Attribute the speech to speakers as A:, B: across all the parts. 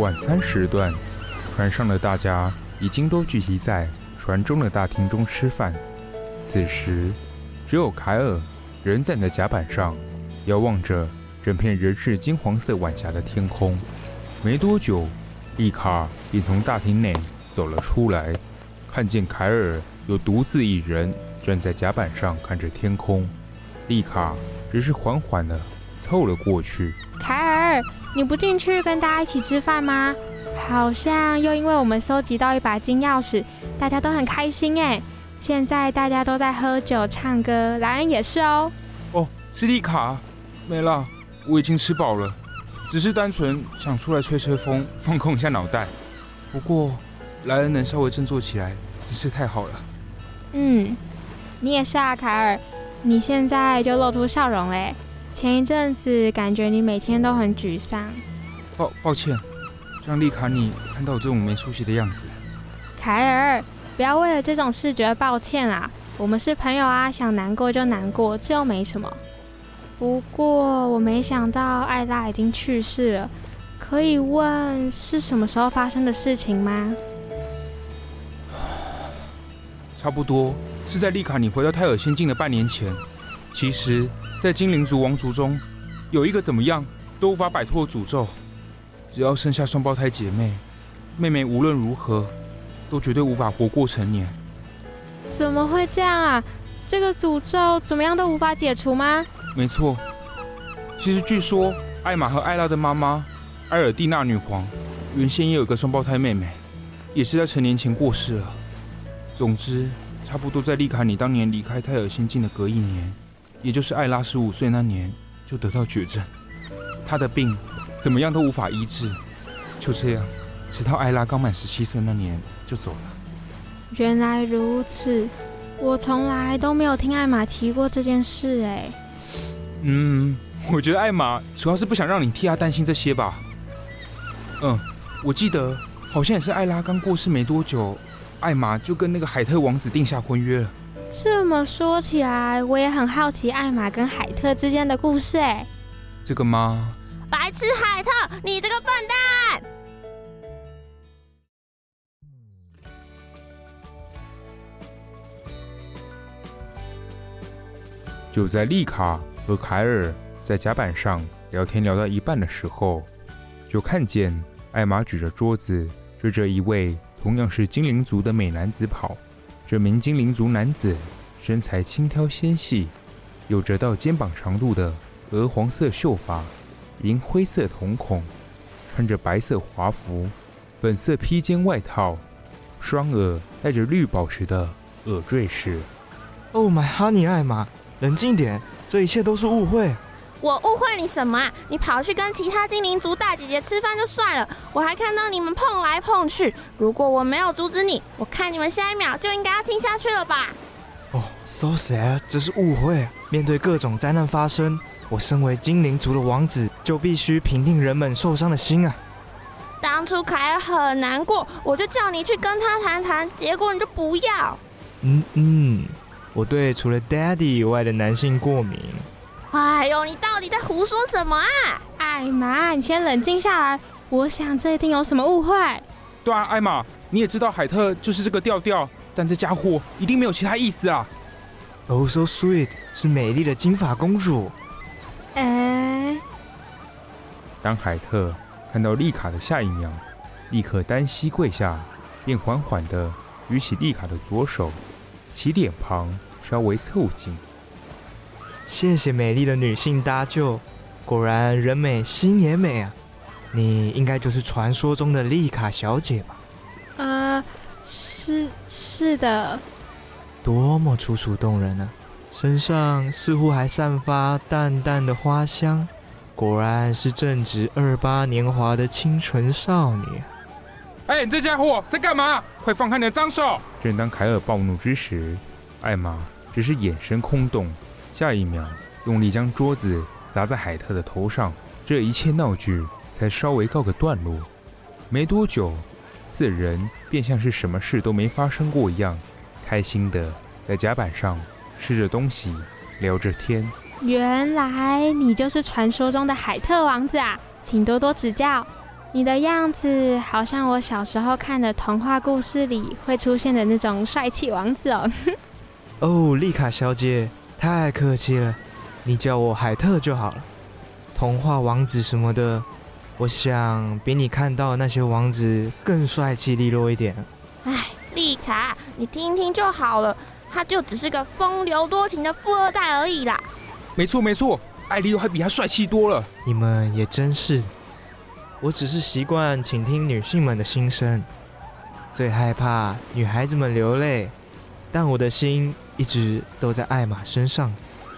A: 晚餐时段，船上的大家已经都聚集在船中的大厅中吃饭。此时，只有凯尔仍站在甲板上，遥望着整片仍是金黄色晚霞的天空。没多久，丽卡便从大厅内走了出来，看见凯尔又独自一人站在甲板上看着天空。丽卡只是缓缓地凑了过去。
B: 你不进去跟大家一起吃饭吗？好像又因为我们收集到一把金钥匙，大家都很开心哎。现在大家都在喝酒唱歌，莱恩也是哦。
A: 哦，斯丽卡，没了，我已经吃饱了，只是单纯想出来吹吹风，放空一下脑袋。不过，莱恩能稍微振作起来，真是太好了。
B: 嗯，你也是啊，凯尔，你现在就露出笑容嘞。前一阵子感觉你每天都很沮丧，
A: 抱抱歉，让丽卡你看到我这种没出息的样子。
B: 凯尔，不要为了这种事觉得抱歉啦，我们是朋友啊，想难过就难过，这又没什么。不过我没想到艾拉已经去世了，可以问是什么时候发生的事情吗？
A: 差不多是在丽卡你回到泰尔仙境的半年前。其实。在精灵族王族中，有一个怎么样都无法摆脱诅咒，只要生下双胞胎姐妹，妹妹无论如何都绝对无法活过成年。
B: 怎么会这样啊？这个诅咒怎么样都无法解除吗？
A: 没错，其实据说艾玛和艾拉的妈妈埃尔蒂娜女皇原先也有个双胞胎妹妹，也是在成年前过世了。总之，差不多在丽卡你当年离开泰尔仙境的隔一年。也就是艾拉十五岁那年就得到绝症，她的病怎么样都无法医治，就这样，直到艾拉刚满十七岁那年就走了。
B: 原来如此，我从来都没有听艾玛提过这件事哎。
A: 嗯，我觉得艾玛主要是不想让你替她担心这些吧。嗯，我记得好像也是艾拉刚过世没多久，艾玛就跟那个海特王子定下婚约了。
B: 这么说起来，我也很好奇艾玛跟海特之间的故事。哎，
A: 这个吗？
C: 白痴海特，你这个笨蛋！
A: 就在丽卡和凯尔在甲板上聊天聊到一半的时候，就看见艾玛举着桌子，追着一位同样是精灵族的美男子跑。这名精灵族男子身材轻佻纤细，有着到肩膀长度的鹅黄色秀发，银灰色瞳孔，穿着白色华服，粉色披肩外套，双耳戴着绿宝石的耳坠饰。
D: Oh my honey，艾玛，冷静点，这一切都是误会。
C: 我误会你什么啊？你跑去跟其他精灵族大姐姐吃饭就算了，我还看到你们碰来碰去。如果我没有阻止你，我看你们下一秒就应该要亲下去了吧？
D: 哦，so sad，这是误会。面对各种灾难发生，我身为精灵族的王子，就必须平定人们受伤的心啊。
C: 当初凯尔很难过，我就叫你去跟他谈谈，结果你就不要。
D: 嗯嗯，我对除了 daddy 以外的男性过敏。
C: 哎呦，你到底在胡说什么啊？
B: 艾玛，你先冷静下来。我想这一定有什么误会。
A: 对啊，艾玛，你也知道海特就是这个调调，但这家伙一定没有其他意思啊。
D: Oh so sweet，是美丽的金发公主。
B: 哎，
A: 当海特看到丽卡的下一秒，立刻单膝跪下，便缓缓地举起丽卡的左手，其脸庞稍微凑近。
D: 谢谢美丽的女性搭救，果然人美心也美啊！你应该就是传说中的丽卡小姐吧？
B: 呃，是是的。
D: 多么楚楚动人啊！身上似乎还散发淡淡的花香，果然是正值二八年华的清纯少女。
A: 哎，你这家伙在干嘛？快放开你的脏手！正当凯尔暴怒之时，艾玛只是眼神空洞，下一秒用力将桌子砸在海特的头上。这一切闹剧才稍微告个段落。没多久，四人便像是什么事都没发生过一样，开心的在甲板上吃着东西，聊着天。
B: 原来你就是传说中的海特王子啊，请多多指教。你的样子好像我小时候看的童话故事里会出现的那种帅气王子哦。
D: 哦，丽卡小姐，太客气了，你叫我海特就好了。童话王子什么的，我想比你看到那些王子更帅气利落一点。
C: 哎，丽卡，你听听就好了，他就只是个风流多情的富二代而已啦。
A: 没错没错，艾利欧还比他帅气多了。
D: 你们也真是。我只是习惯倾听女性们的心声，最害怕女孩子们流泪，但我的心一直都在艾玛身上。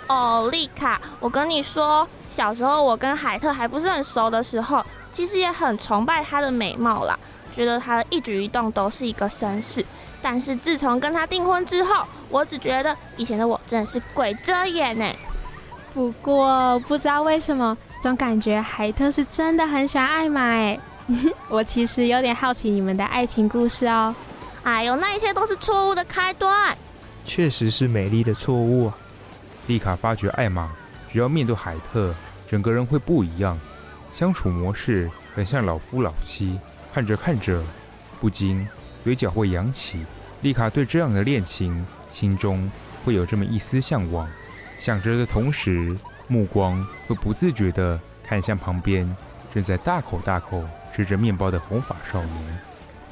C: 哦，丽卡，我跟你说，小时候我跟海特还不是很熟的时候，其实也很崇拜她的美貌啦，觉得她的一举一动都是一个绅士。但是自从跟她订婚之后，我只觉得以前的我真的是鬼遮眼呢。
B: 不过不知道为什么。总感觉海特是真的很喜欢艾玛哎，我其实有点好奇你们的爱情故事哦。
C: 哎呦，那一切都是错误的开端。
D: 确实是美丽的错误啊。
A: 丽卡发觉艾玛只要面对海特，整个人会不一样，相处模式很像老夫老妻。看着看着，不禁嘴角会扬起。丽卡对这样的恋情，心中会有这么一丝向往。想着的同时，目光会不自觉地看向旁边正在大口大口吃着面包的红发少年。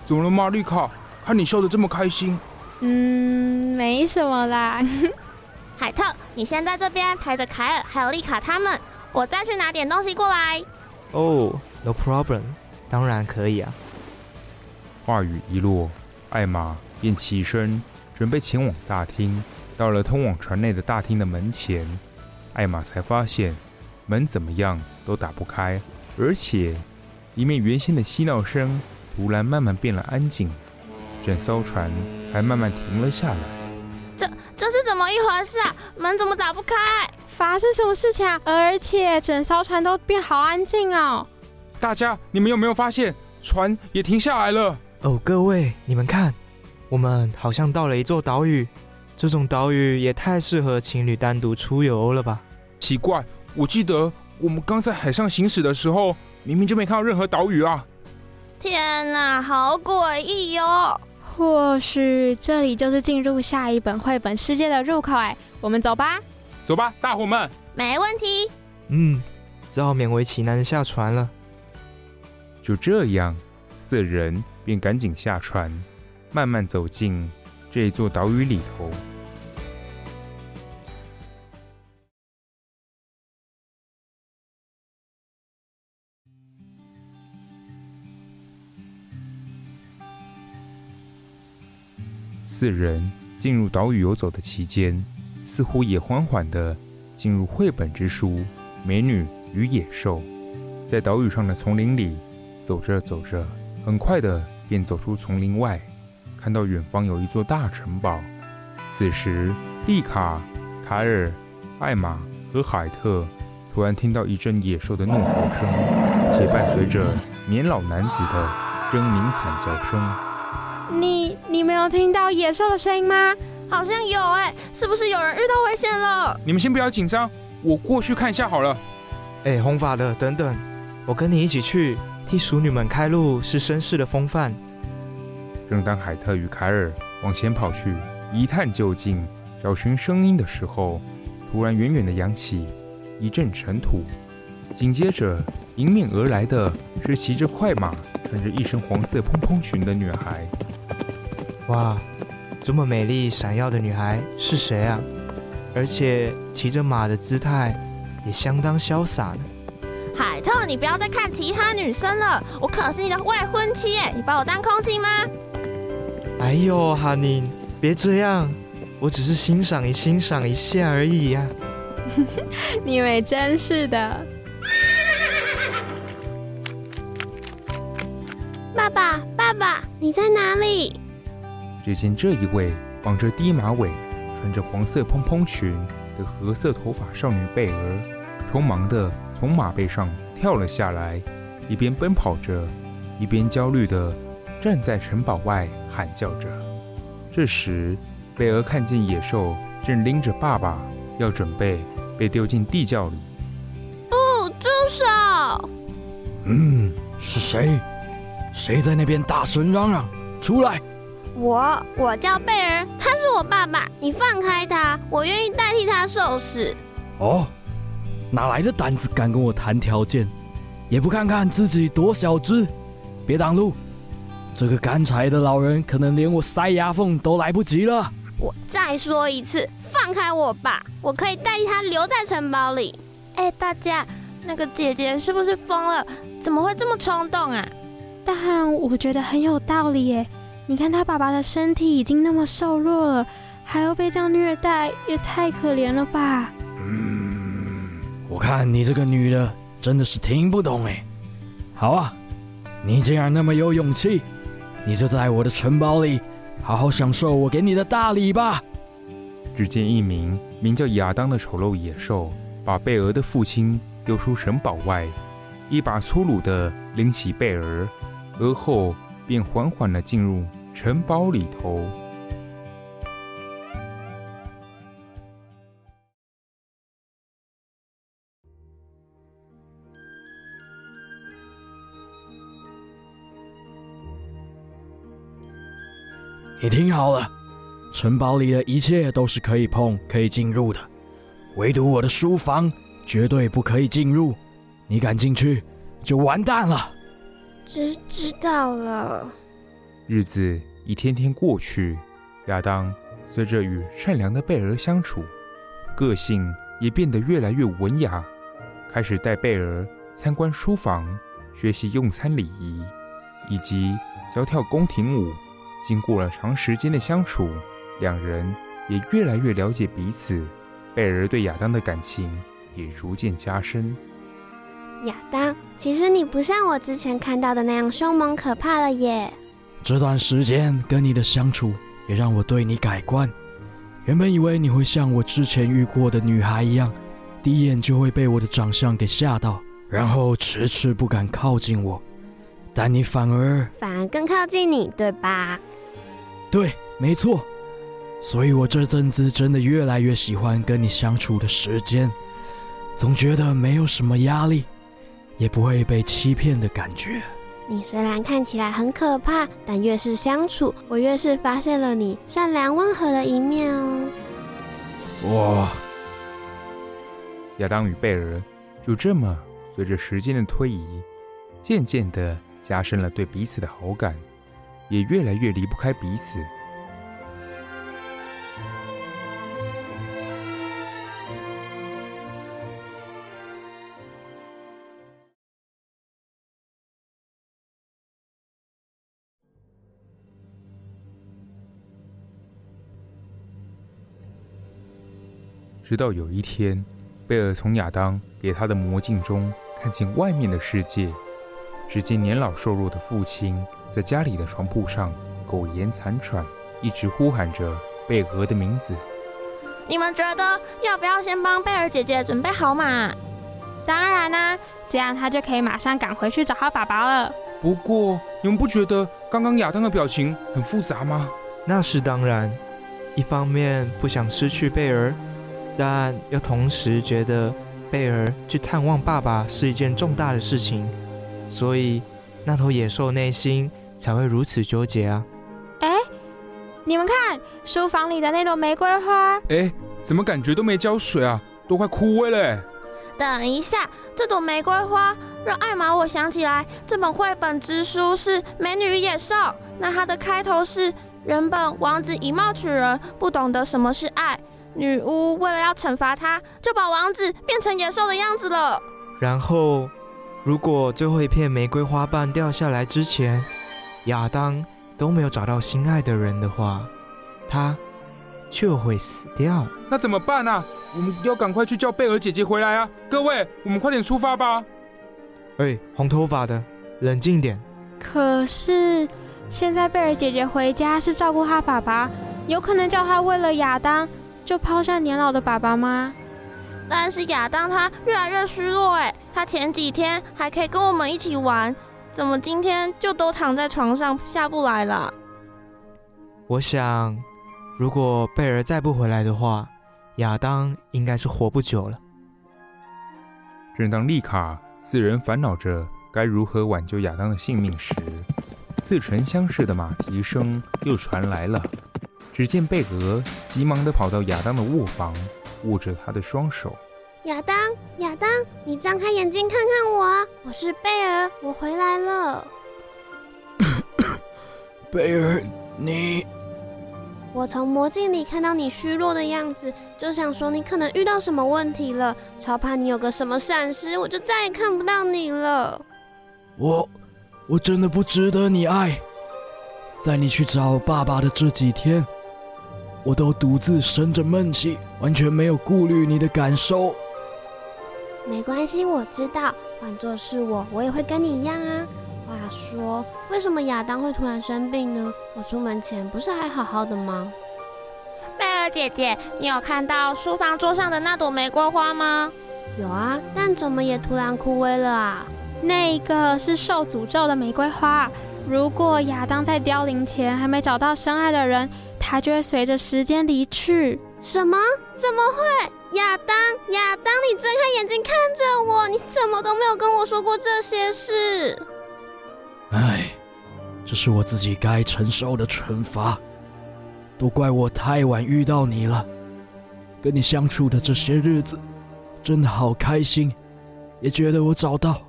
A: 怎么了吗，丽卡？看你笑得这么开心。
B: 嗯，没什么啦。
C: 海特，你先在这边陪着凯尔还有丽卡他们，我再去拿点东西过来。
D: 哦，oh，no problem，当然可以啊。
A: 话语一落，艾玛便起身准备前往大厅。到了通往船内的大厅的门前。艾玛才发现门怎么样都打不开，而且里面原先的嬉闹声突然慢慢变了安静，整艘船还慢慢停了下来。
C: 这这是怎么一回事啊？门怎么打不开？
B: 发生什么事情啊？而且整艘船都变好安静哦。
A: 大家，你们有没有发现船也停下来了？
D: 哦，各位，你们看，我们好像到了一座岛屿。这种岛屿也太适合情侣单独出游了吧？
A: 奇怪，我记得我们刚在海上行驶的时候，明明就没看到任何岛屿啊！
C: 天哪，好诡异哟！
B: 或许这里就是进入下一本绘本世界的入口哎，我们走吧，
A: 走吧，大伙们，
C: 没问题。
D: 嗯，只好勉为其难的下船了。
A: 就这样，四人便赶紧下船，慢慢走进这座岛屿里头。四人进入岛屿游走的期间，似乎也缓缓地进入绘本之书《美女与野兽》。在岛屿上的丛林里走着走着，很快的便走出丛林外，看到远方有一座大城堡。此时，丽卡、凯尔、艾玛和海特突然听到一阵野兽的怒吼声，且伴随着年老男子的狰狞惨叫
B: 声。有听到野兽的声音吗？
C: 好像有哎，是不是有人遇到危险了？
A: 你们先不要紧张，我过去看一下好了。
D: 哎，红发的，等等，我跟你一起去，替淑女们开路是绅士的风范，
A: 正当海特与凯尔往前跑去一探究竟、找寻声音的时候，突然远远的扬起一阵尘土，紧接着迎面而来的是骑着快马、穿着一身黄色蓬蓬裙的女孩。
D: 哇，这么美丽闪耀的女孩是谁啊？而且骑着马的姿态也相当潇洒呢。
C: 海特，你不要再看其他女生了，我可是你的未婚妻耶，你把我当空气吗？
D: 哎呦，哈尼，别这样，我只是欣赏一欣赏一下而已呀、啊。
B: 你以为真是的。
E: 爸爸，爸爸，你在哪里？
A: 只见这一位绑着低马尾。穿着黄色蓬蓬裙的褐色头发少女贝儿，匆忙地从马背上跳了下来，一边奔跑着，一边焦虑地站在城堡外喊叫着。这时，贝儿看见野兽正拎着爸爸，要准备被丢进地窖里。
E: 不，住手！
F: 嗯，是谁？谁在那边大声嚷嚷？出来！
E: 我我叫贝儿，他是我爸爸，你放开他，我愿意代替他受死。
F: 哦，哪来的胆子敢跟我谈条件？也不看看自己多小只，别挡路！这个干柴的老人可能连我塞牙缝都来不及了。
E: 我再说一次，放开我吧，我可以代替他留在城堡里。
C: 哎，大家，那个姐姐是不是疯了？怎么会这么冲动啊？
B: 但我觉得很有道理耶。你看他爸爸的身体已经那么瘦弱了，还要被这样虐待，也太可怜了吧？
F: 嗯，我看你这个女的真的是听不懂哎。好啊，你既然那么有勇气，你就在我的城堡里好好享受我给你的大礼吧。
A: 只见一名名叫亚当的丑陋野兽，把贝儿的父亲丢出城堡外，一把粗鲁的拎起贝儿，而后便缓缓地进入。城堡里头，
F: 你听好了，城堡里的一切都是可以碰、可以进入的，唯独我的书房绝对不可以进入。你敢进去，就完蛋了。
E: 知知道了。
A: 日子。一天天过去，亚当随着与善良的贝儿相处，个性也变得越来越文雅，开始带贝儿参观书房，学习用餐礼仪，以及教跳宫廷舞。经过了长时间的相处，两人也越来越了解彼此。贝儿对亚当的感情也逐渐加深。
E: 亚当，其实你不像我之前看到的那样凶猛可怕了耶。
F: 这段时间跟你的相处也让我对你改观。原本以为你会像我之前遇过的女孩一样，第一眼就会被我的长相给吓到，然后迟迟不敢靠近我。但你反而
E: 反而更靠近你，对吧？
F: 对，没错。所以我这阵子真的越来越喜欢跟你相处的时间，总觉得没有什么压力，也不会被欺骗的感觉。
E: 你虽然看起来很可怕，但越是相处，我越是发现了你善良温和的一面哦。
F: 哇！
A: 亚当与贝尔就这么随着时间的推移，渐渐地加深了对彼此的好感，也越来越离不开彼此。直到有一天，贝尔从亚当给他的魔镜中看见外面的世界，只见年老瘦弱的父亲在家里的床铺上苟延残喘，一直呼喊着贝尔的名字。
C: 你们觉得要不要先帮贝尔姐姐准备好马？
B: 当然啦、啊，这样她就可以马上赶回去找他爸爸了。
A: 不过，你们不觉得刚刚亚当的表情很复杂吗？
D: 那是当然，一方面不想失去贝儿。但又同时觉得贝尔去探望爸爸是一件重大的事情，所以那头野兽内心才会如此纠结啊。
B: 你们看，书房里的那朵玫瑰花，
A: 哎，怎么感觉都没浇水啊？都快枯萎了。
C: 等一下，这朵玫瑰花让艾玛我想起来，这本绘本之书是《美女与野兽》，那它的开头是：原本王子以貌取人，不懂得什么是爱，女巫为了要惩罚他，就把王子变成野兽的样子了。
D: 然后，如果最后一片玫瑰花瓣掉下来之前，亚当都没有找到心爱的人的话，他就会死掉。
A: 那怎么办啊？我们要赶快去叫贝尔姐姐回来啊！各位，我们快点出发吧！
D: 哎，红头发的，冷静点。
B: 可是现在贝尔姐姐回家是照顾她爸爸，有可能叫她为了亚当就抛下年老的爸爸吗？
C: 但是亚当他越来越虚弱，哎，他前几天还可以跟我们一起玩，怎么今天就都躺在床上下不来了？
D: 我想，如果贝尔再不回来的话，亚当应该是活不久了。
A: 正当丽卡四人烦恼着该如何挽救亚当的性命时，似曾相识的马蹄声又传来了。只见贝尔急忙地跑到亚当的卧房。握着他的双手，
E: 亚当，亚当，你张开眼睛看看我啊！我是贝尔，我回来了。
F: 贝尔，你……
E: 我从魔镜里看到你虚弱的样子，就想说你可能遇到什么问题了，超怕你有个什么闪失，我就再也看不到你了。
F: 我，我真的不值得你爱。在你去找爸爸的这几天。我都独自生着闷气，完全没有顾虑你的感受。
E: 没关系，我知道，换作是我，我也会跟你一样啊。话说，为什么亚当会突然生病呢？我出门前不是还好好的吗？
C: 贝尔姐姐，你有看到书房桌上的那朵玫瑰花吗？
E: 有啊，但怎么也突然枯萎了啊？
B: 那一个是受诅咒的玫瑰花，如果亚当在凋零前还没找到深爱的人，他就会随着时间离去。
E: 什么？怎么会？亚当，亚当，你睁开眼睛看着我，你怎么都没有跟我说过这些事？
F: 唉，这是我自己该承受的惩罚，都怪我太晚遇到你了。跟你相处的这些日子，真的好开心，也觉得我找到。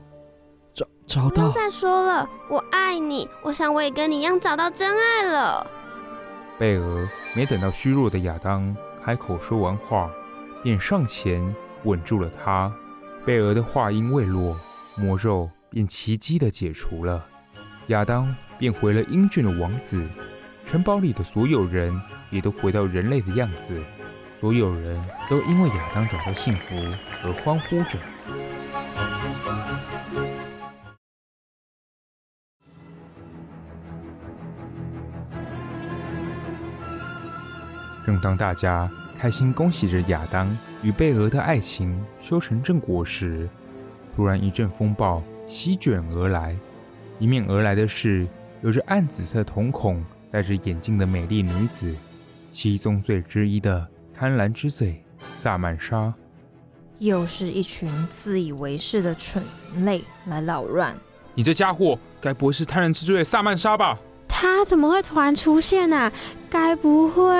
F: 找找到！
E: 不再说了，我爱你。我想我也跟你一样找到真爱了。
A: 贝儿没等到虚弱的亚当开口说完话，便上前吻住了他。贝儿的话音未落，魔咒便奇迹的解除了，亚当变回了英俊的王子。城堡里的所有人也都回到人类的样子，所有人都因为亚当找到幸福而欢呼着。正当大家开心恭喜着亚当与贝尔的爱情修成正果时，突然一阵风暴席卷而来。迎面而来的是有着暗紫色瞳孔、戴着眼镜的美丽女子，七宗罪之一的贪婪之罪萨曼莎。
G: 又是一群自以为是的蠢类来扰乱。
A: 你这家伙，该不会是贪婪之罪的萨曼莎吧？
B: 他怎么会突然出现呢、啊？该不会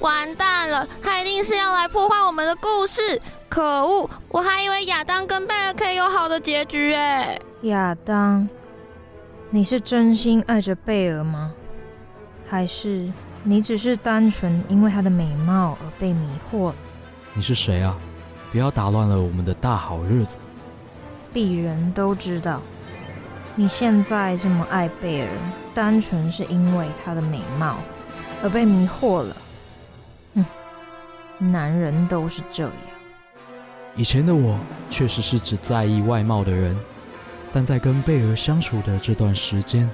C: 完蛋了？他一定是要来破坏我们的故事！可恶！我还以为亚当跟贝尔可以有好的结局哎。
G: 亚当，你是真心爱着贝尔吗？还是你只是单纯因为她的美貌而被迷惑？
F: 你是谁啊？不要打乱了我们的大好日子。
G: 鄙人都知道。你现在这么爱贝尔，单纯是因为她的美貌而被迷惑了。哼，男人都是这样。
F: 以前的我确实是只在意外貌的人，但在跟贝尔相处的这段时间，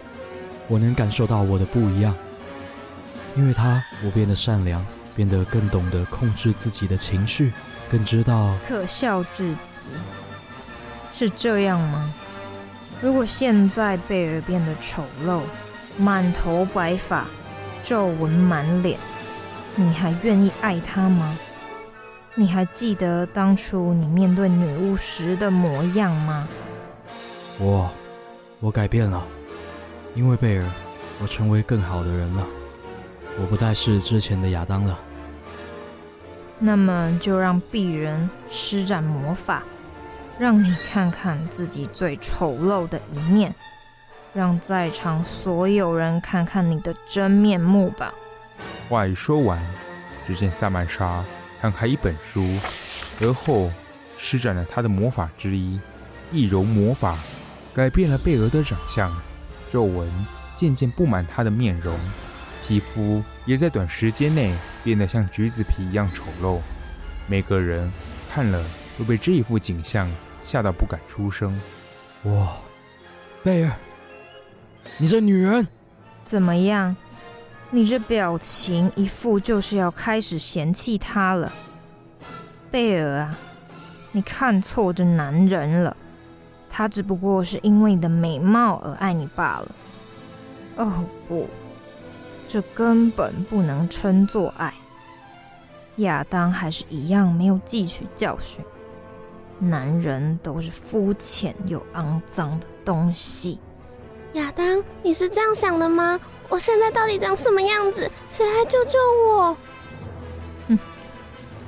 F: 我能感受到我的不一样。因为他，我变得善良，变得更懂得控制自己的情绪，更知道
G: 可笑至极。是这样吗？如果现在贝尔变得丑陋，满头白发，皱纹满脸，你还愿意爱他吗？你还记得当初你面对女巫时的模样吗？
F: 我，我改变了，因为贝尔，我成为更好的人了。我不再是之前的亚当了。
G: 那么就让鄙人施展魔法，让你看看自己最丑陋的一面，让在场所有人看看你的真面目吧。
A: 话一说完，只见萨曼莎摊开一本书，而后施展了他的魔法之一——易容魔法，改变了贝儿的长相，皱纹渐渐布满他的面容。皮肤也在短时间内变得像橘子皮一样丑陋，每个人看了都被这一幅景象吓到不敢出声。
F: 哇，贝儿，你这女人
G: 怎么样？你这表情一副就是要开始嫌弃他了。贝儿啊，你看错这男人了，他只不过是因为你的美貌而爱你罢了。哦不。这根本不能称作爱。亚当还是一样没有汲取教训。男人都是肤浅又肮脏的东西。
E: 亚当，你是这样想的吗？我现在到底长什么样子？谁来救救我？
G: 哼，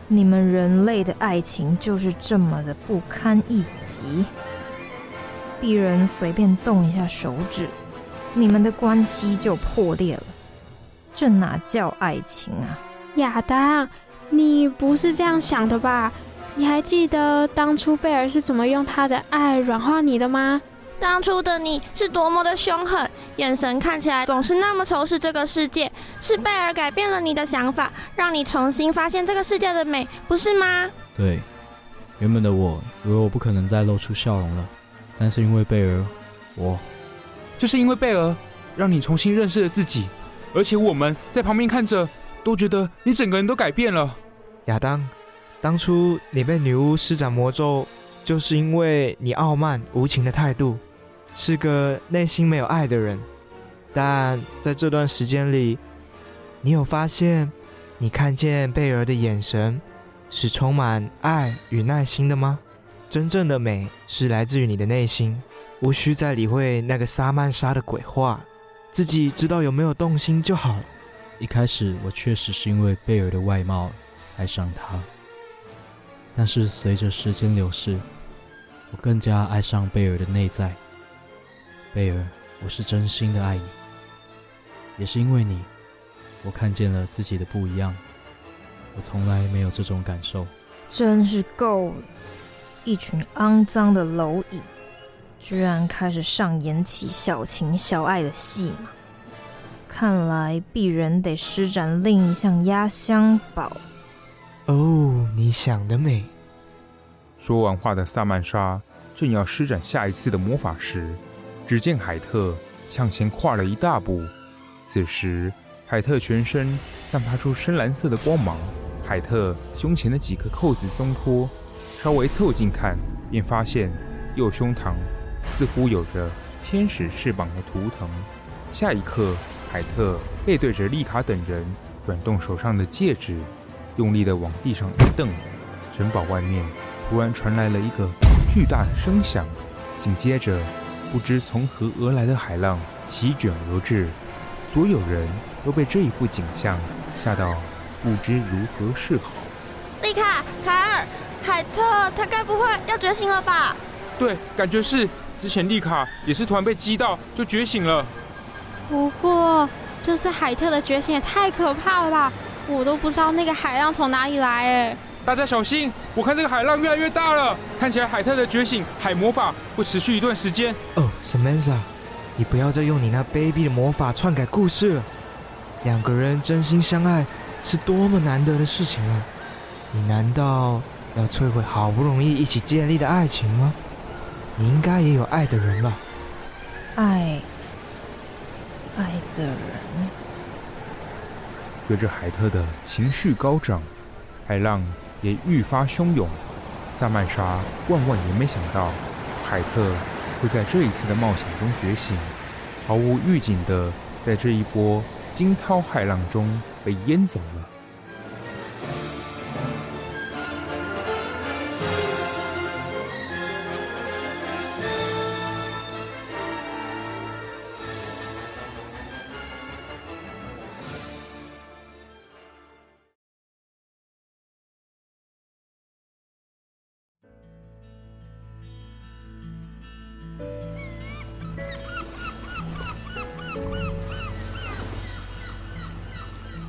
G: 你们人类的爱情就是这么的不堪一击。鄙人随便动一下手指，你们的关系就破裂了。这哪叫爱情啊！
B: 亚当，你不是这样想的吧？你还记得当初贝尔是怎么用他的爱软化你的吗？
C: 当初的你是多么的凶狠，眼神看起来总是那么仇视这个世界。是贝尔改变了你的想法，让你重新发现这个世界的美，不是吗？
F: 对，原本的我以为我不可能再露出笑容了，但是因为贝尔，我
A: 就是因为贝尔，让你重新认识了自己。而且我们在旁边看着，都觉得你整个人都改变了。
D: 亚当，当初你被女巫施展魔咒，就是因为你傲慢无情的态度，是个内心没有爱的人。但在这段时间里，你有发现，你看见贝儿的眼神是充满爱与耐心的吗？真正的美是来自于你的内心，无需再理会那个萨曼莎的鬼话。自己知道有没有动心就好了。
F: 一开始我确实是因为贝尔的外貌爱上他，但是随着时间流逝，我更加爱上贝尔的内在。贝尔，我是真心的爱你，也是因为你，我看见了自己的不一样。我从来没有这种感受。
G: 真是够了，一群肮脏的蝼蚁。居然开始上演起小情小爱的戏码，看来鄙人得施展另一项压箱宝。
D: 哦，你想得美！
A: 说完话的萨曼莎正要施展下一次的魔法时，只见海特向前跨了一大步。此时，海特全身散发出深蓝色的光芒，海特胸前的几颗扣子松脱，稍微凑近看，便发现右胸膛。似乎有着天使翅膀的图腾。下一刻，海特背对着丽卡等人，转动手上的戒指，用力地往地上一蹬。城堡外面突然传来了一个巨大的声响，紧接着，不知从何而来的海浪席卷而至。所有人都被这一幅景象吓到，不知如何是好。
C: 丽卡、凯尔、海特，他该不会要觉醒了吧？
A: 对，感觉是。之前丽卡也是突然被击到就觉醒了，
B: 不过这次海特的觉醒也太可怕了吧！我都不知道那个海浪从哪里来哎！
A: 大家小心，我看这个海浪越来越大了，看起来海特的觉醒海魔法会持续一段时间。
D: 哦，Samantha，你不要再用你那卑鄙的魔法篡改故事了。两个人真心相爱是多么难得的事情啊！你难道要摧毁好不容易一起建立的爱情吗？你应该也有爱的人吧？
G: 爱，爱的人。
A: 随着海特的情绪高涨，海浪也愈发汹涌。萨曼莎万万也没想到，海特会在这一次的冒险中觉醒，毫无预警的在这一波惊涛骇浪中被淹走了。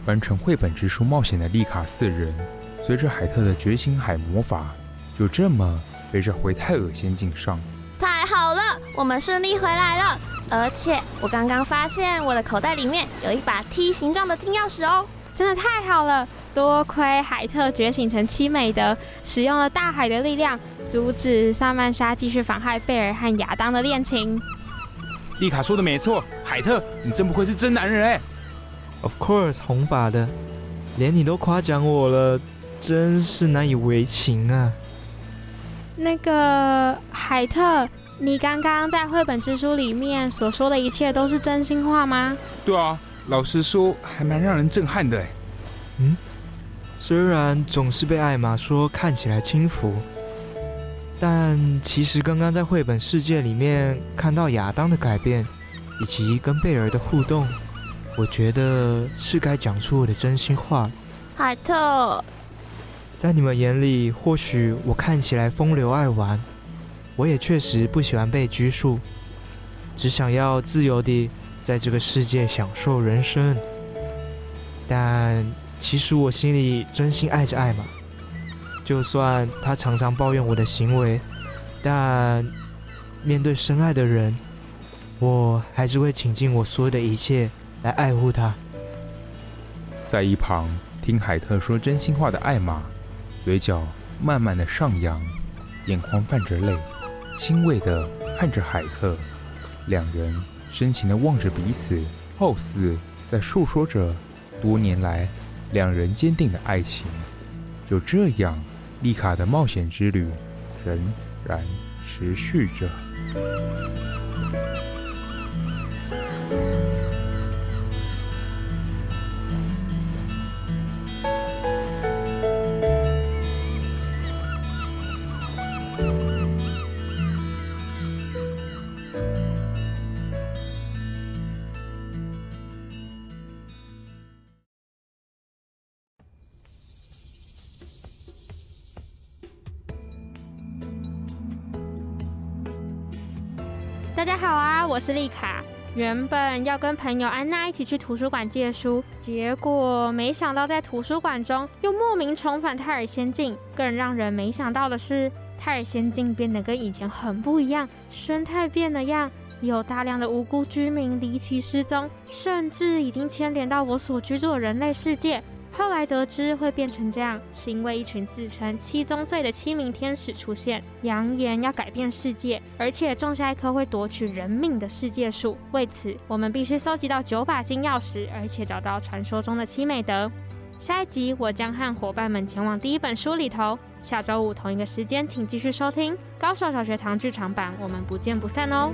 A: 完成绘本之书冒险的丽卡四人，随着海特的觉醒海魔法，就这么背着回泰尔仙境上。
C: 太好了，我们顺利回来了。而且我刚刚发现我的口袋里面有一把 T 形状的金钥匙哦，
B: 真的太好了！多亏海特觉醒成七美德，使用了大海的力量，阻止萨曼莎继续妨害贝尔和亚当的恋情。
H: 丽卡说的没错，海特，你真不愧是真男人哎
D: ！Of course，红发的，连你都夸奖我了，真是难以为情啊。
B: 那个海特，你刚刚在绘本之书里面所说的一切都是真心话吗？
H: 对啊，老实说，还蛮让人震撼的哎。
D: 嗯，虽然总是被艾玛说看起来轻浮。但其实刚刚在绘本世界里面看到亚当的改变，以及跟贝尔的互动，我觉得是该讲出我的真心话。
C: 海特，
D: 在你们眼里，或许我看起来风流爱玩，我也确实不喜欢被拘束，只想要自由地在这个世界享受人生。但其实我心里真心爱着艾玛。就算她常常抱怨我的行为，但面对深爱的人，我还是会倾尽我所有的一切来爱护他。
A: 在一旁听海特说真心话的艾玛，嘴角慢慢的上扬，眼眶泛着泪，欣慰的看着海特，两人深情的望着彼此，好似在诉说着多年来两人坚定的爱情。就这样。丽卡的冒险之旅仍然持续着。
B: 原本要跟朋友安娜一起去图书馆借书，结果没想到在图书馆中又莫名重返泰尔仙境。更让人没想到的是，泰尔仙境变得跟以前很不一样，生态变了样，有大量的无辜居民离奇失踪，甚至已经牵连到我所居住的人类世界。后来得知会变成这样，是因为一群自称七宗罪的七名天使出现，扬言要改变世界，而且种下一棵会夺取人命的世界树。为此，我们必须搜集到九把金钥匙，而且找到传说中的七美德。下一集我将和伙伴们前往第一本书里头。下周五同一个时间，请继续收听《高手小学堂剧场版》，我们不见不散哦。